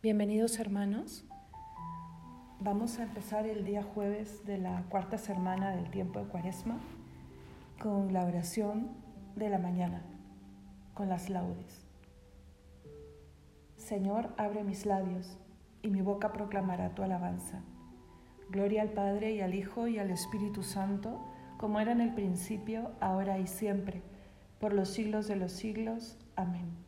Bienvenidos hermanos. Vamos a empezar el día jueves de la cuarta semana del tiempo de Cuaresma con la oración de la mañana, con las laudes. Señor, abre mis labios y mi boca proclamará tu alabanza. Gloria al Padre y al Hijo y al Espíritu Santo, como era en el principio, ahora y siempre, por los siglos de los siglos. Amén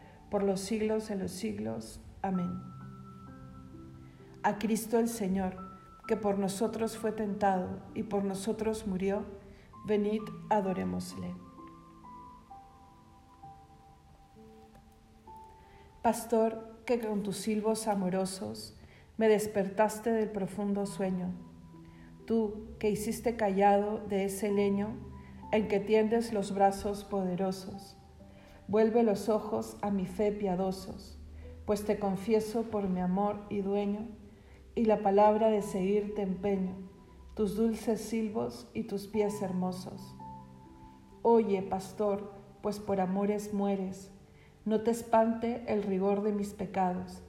por los siglos de los siglos. Amén. A Cristo el Señor, que por nosotros fue tentado y por nosotros murió, venid, adorémosle. Pastor, que con tus silbos amorosos me despertaste del profundo sueño, tú que hiciste callado de ese leño en que tiendes los brazos poderosos, Vuelve los ojos a mi fe piadosos, pues te confieso por mi amor y dueño, y la palabra de seguirte empeño, tus dulces silbos y tus pies hermosos. Oye, pastor, pues por amores mueres, no te espante el rigor de mis pecados,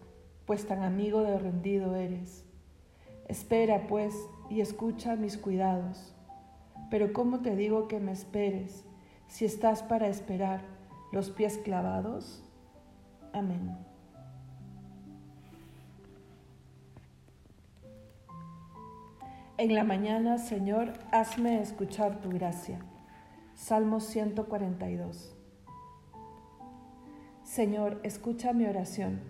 pues tan amigo de rendido eres. Espera, pues, y escucha mis cuidados. Pero ¿cómo te digo que me esperes, si estás para esperar? Los pies clavados. Amén. En la mañana, Señor, hazme escuchar tu gracia. Salmo 142. Señor, escucha mi oración.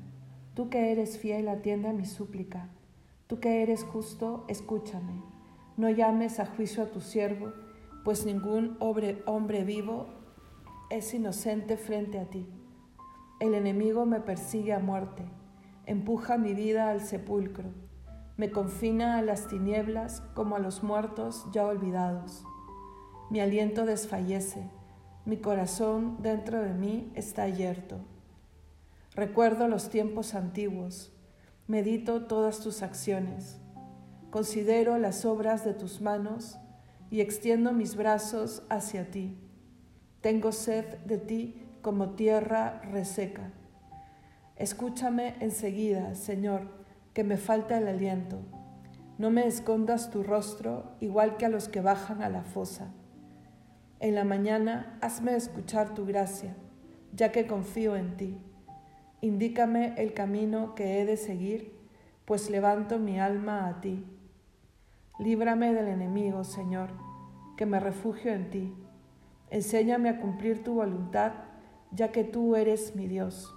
Tú que eres fiel, atiende a mi súplica. Tú que eres justo, escúchame. No llames a juicio a tu siervo, pues ningún hombre, hombre vivo es inocente frente a ti. El enemigo me persigue a muerte, empuja mi vida al sepulcro, me confina a las tinieblas como a los muertos ya olvidados. Mi aliento desfallece, mi corazón dentro de mí está yerto. Recuerdo los tiempos antiguos, medito todas tus acciones, considero las obras de tus manos y extiendo mis brazos hacia ti. Tengo sed de ti como tierra reseca. Escúchame enseguida, Señor, que me falta el aliento. No me escondas tu rostro igual que a los que bajan a la fosa. En la mañana hazme escuchar tu gracia, ya que confío en ti. Indícame el camino que he de seguir, pues levanto mi alma a ti. Líbrame del enemigo, Señor, que me refugio en ti. Enséñame a cumplir tu voluntad, ya que tú eres mi Dios.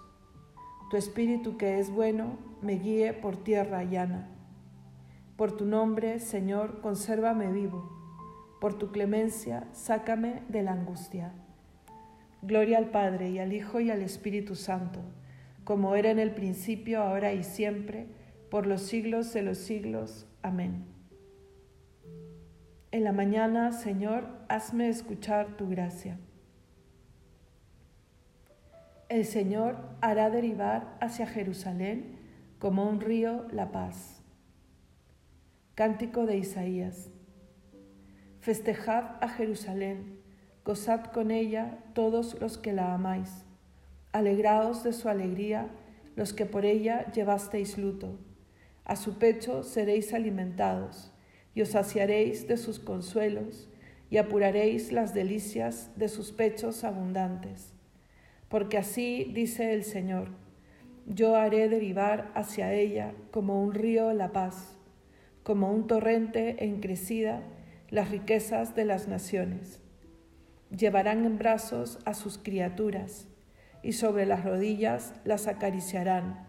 Tu espíritu que es bueno me guíe por tierra llana. Por tu nombre, Señor, consérvame vivo. Por tu clemencia, sácame de la angustia. Gloria al Padre y al Hijo y al Espíritu Santo, como era en el principio, ahora y siempre, por los siglos de los siglos. Amén. En la mañana, Señor, hazme escuchar tu gracia. El Señor hará derivar hacia Jerusalén como un río la paz. Cántico de Isaías. Festejad a Jerusalén, gozad con ella todos los que la amáis. Alegraos de su alegría los que por ella llevasteis luto. A su pecho seréis alimentados, y os saciaréis de sus consuelos, y apuraréis las delicias de sus pechos abundantes. Porque así dice el Señor, yo haré derivar hacia ella como un río la paz, como un torrente en crecida las riquezas de las naciones. Llevarán en brazos a sus criaturas, y sobre las rodillas las acariciarán,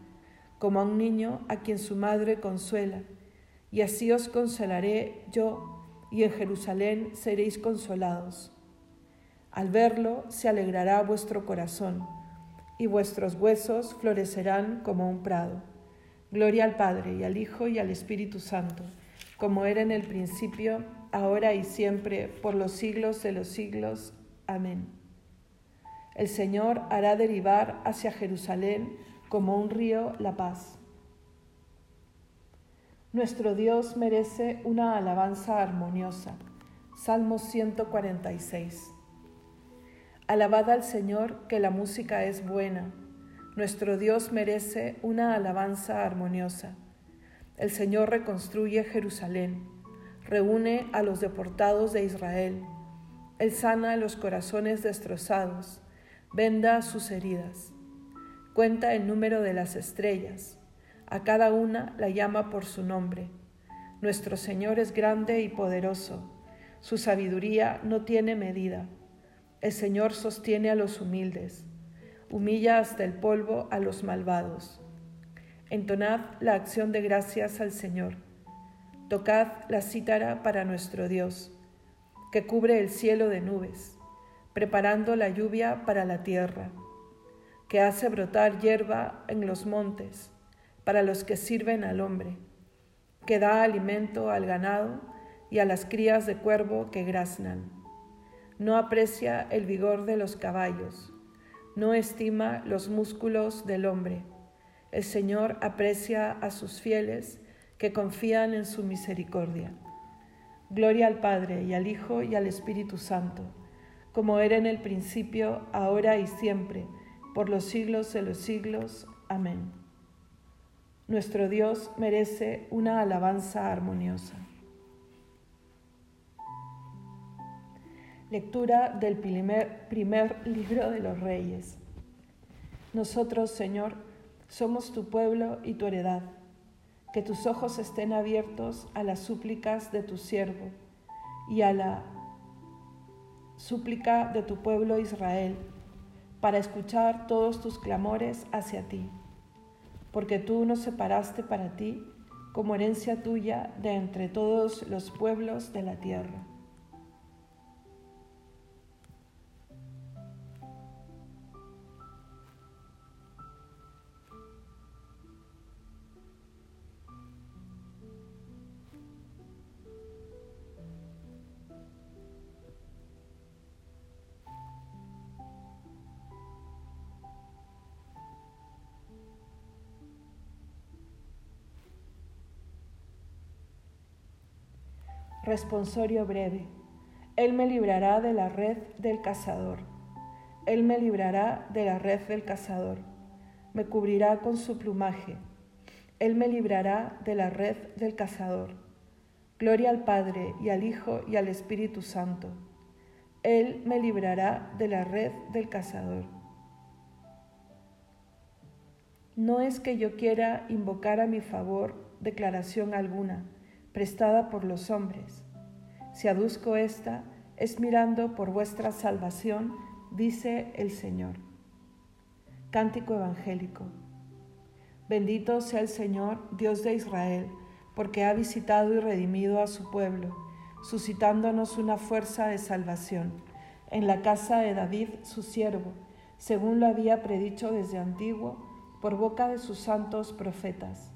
como a un niño a quien su madre consuela, y así os consolaré yo, y en Jerusalén seréis consolados. Al verlo se alegrará vuestro corazón, y vuestros huesos florecerán como un prado. Gloria al Padre, y al Hijo, y al Espíritu Santo, como era en el principio, ahora y siempre, por los siglos de los siglos. Amén. El Señor hará derivar hacia Jerusalén como un río la paz. Nuestro Dios merece una alabanza armoniosa. Salmo 146. Alabad al Señor que la música es buena. Nuestro Dios merece una alabanza armoniosa. El Señor reconstruye Jerusalén, reúne a los deportados de Israel. Él sana los corazones destrozados venda sus heridas. Cuenta el número de las estrellas. A cada una la llama por su nombre. Nuestro Señor es grande y poderoso. Su sabiduría no tiene medida. El Señor sostiene a los humildes. Humilla hasta el polvo a los malvados. Entonad la acción de gracias al Señor. Tocad la cítara para nuestro Dios, que cubre el cielo de nubes preparando la lluvia para la tierra, que hace brotar hierba en los montes para los que sirven al hombre, que da alimento al ganado y a las crías de cuervo que graznan. No aprecia el vigor de los caballos, no estima los músculos del hombre. El Señor aprecia a sus fieles que confían en su misericordia. Gloria al Padre y al Hijo y al Espíritu Santo como era en el principio, ahora y siempre, por los siglos de los siglos. Amén. Nuestro Dios merece una alabanza armoniosa. Lectura del primer, libro de los Reyes. Nosotros, Señor, somos tu pueblo y tu heredad. Que tus ojos estén abiertos a las súplicas de tu siervo y a la súplica de tu pueblo Israel, para escuchar todos tus clamores hacia ti, porque tú nos separaste para ti como herencia tuya de entre todos los pueblos de la tierra. Responsorio breve. Él me librará de la red del cazador. Él me librará de la red del cazador. Me cubrirá con su plumaje. Él me librará de la red del cazador. Gloria al Padre y al Hijo y al Espíritu Santo. Él me librará de la red del cazador. No es que yo quiera invocar a mi favor declaración alguna prestada por los hombres. Si aduzco esta, es mirando por vuestra salvación, dice el Señor. Cántico Evangélico. Bendito sea el Señor, Dios de Israel, porque ha visitado y redimido a su pueblo, suscitándonos una fuerza de salvación en la casa de David, su siervo, según lo había predicho desde antiguo por boca de sus santos profetas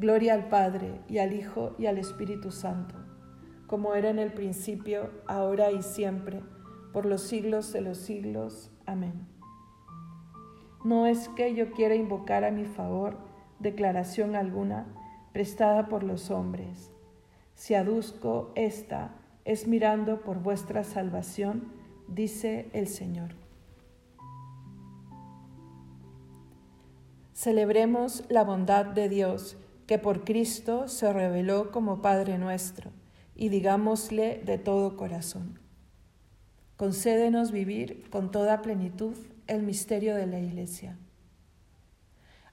Gloria al Padre y al Hijo y al Espíritu Santo como era en el principio, ahora y siempre, por los siglos de los siglos. Amén. No es que yo quiera invocar a mi favor declaración alguna prestada por los hombres. Si aduzco esta, es mirando por vuestra salvación, dice el Señor. Celebremos la bondad de Dios, que por Cristo se reveló como Padre nuestro y digámosle de todo corazón. Concédenos vivir con toda plenitud el misterio de la Iglesia,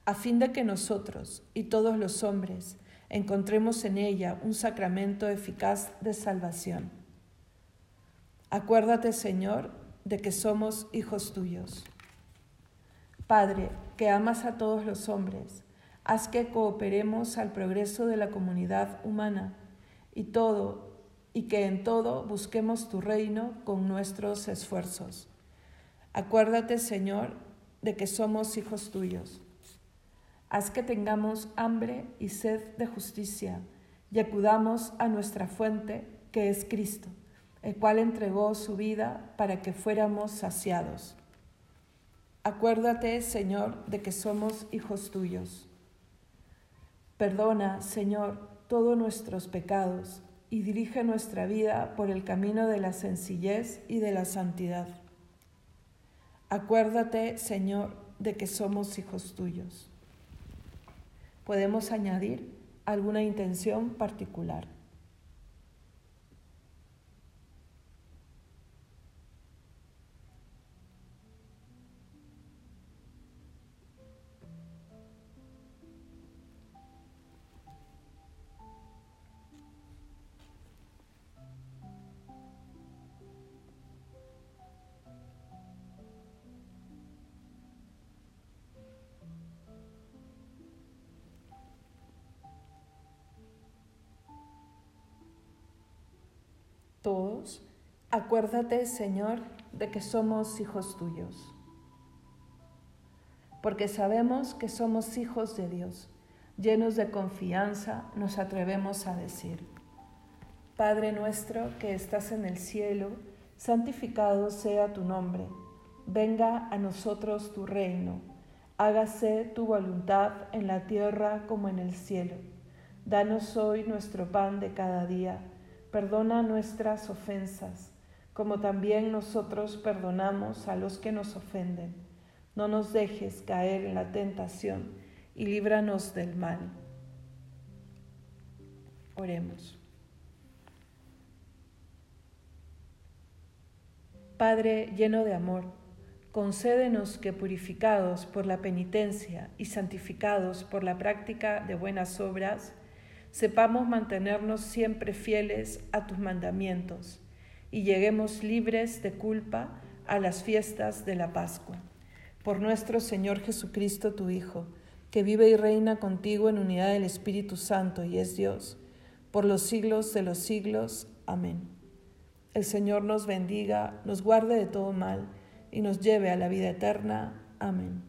a fin de que nosotros y todos los hombres encontremos en ella un sacramento eficaz de salvación. Acuérdate, Señor, de que somos hijos tuyos. Padre, que amas a todos los hombres, haz que cooperemos al progreso de la comunidad humana y todo y que en todo busquemos tu reino con nuestros esfuerzos. Acuérdate, Señor, de que somos hijos tuyos. Haz que tengamos hambre y sed de justicia y acudamos a nuestra fuente, que es Cristo, el cual entregó su vida para que fuéramos saciados. Acuérdate, Señor, de que somos hijos tuyos. Perdona, Señor, todos nuestros pecados y dirige nuestra vida por el camino de la sencillez y de la santidad. Acuérdate, Señor, de que somos hijos tuyos. Podemos añadir alguna intención particular. Todos, acuérdate, Señor, de que somos hijos tuyos. Porque sabemos que somos hijos de Dios. Llenos de confianza, nos atrevemos a decir, Padre nuestro que estás en el cielo, santificado sea tu nombre. Venga a nosotros tu reino. Hágase tu voluntad en la tierra como en el cielo. Danos hoy nuestro pan de cada día Perdona nuestras ofensas, como también nosotros perdonamos a los que nos ofenden. No nos dejes caer en la tentación y líbranos del mal. Oremos. Padre lleno de amor, concédenos que purificados por la penitencia y santificados por la práctica de buenas obras, sepamos mantenernos siempre fieles a tus mandamientos y lleguemos libres de culpa a las fiestas de la Pascua. Por nuestro Señor Jesucristo, tu Hijo, que vive y reina contigo en unidad del Espíritu Santo y es Dios, por los siglos de los siglos. Amén. El Señor nos bendiga, nos guarde de todo mal y nos lleve a la vida eterna. Amén.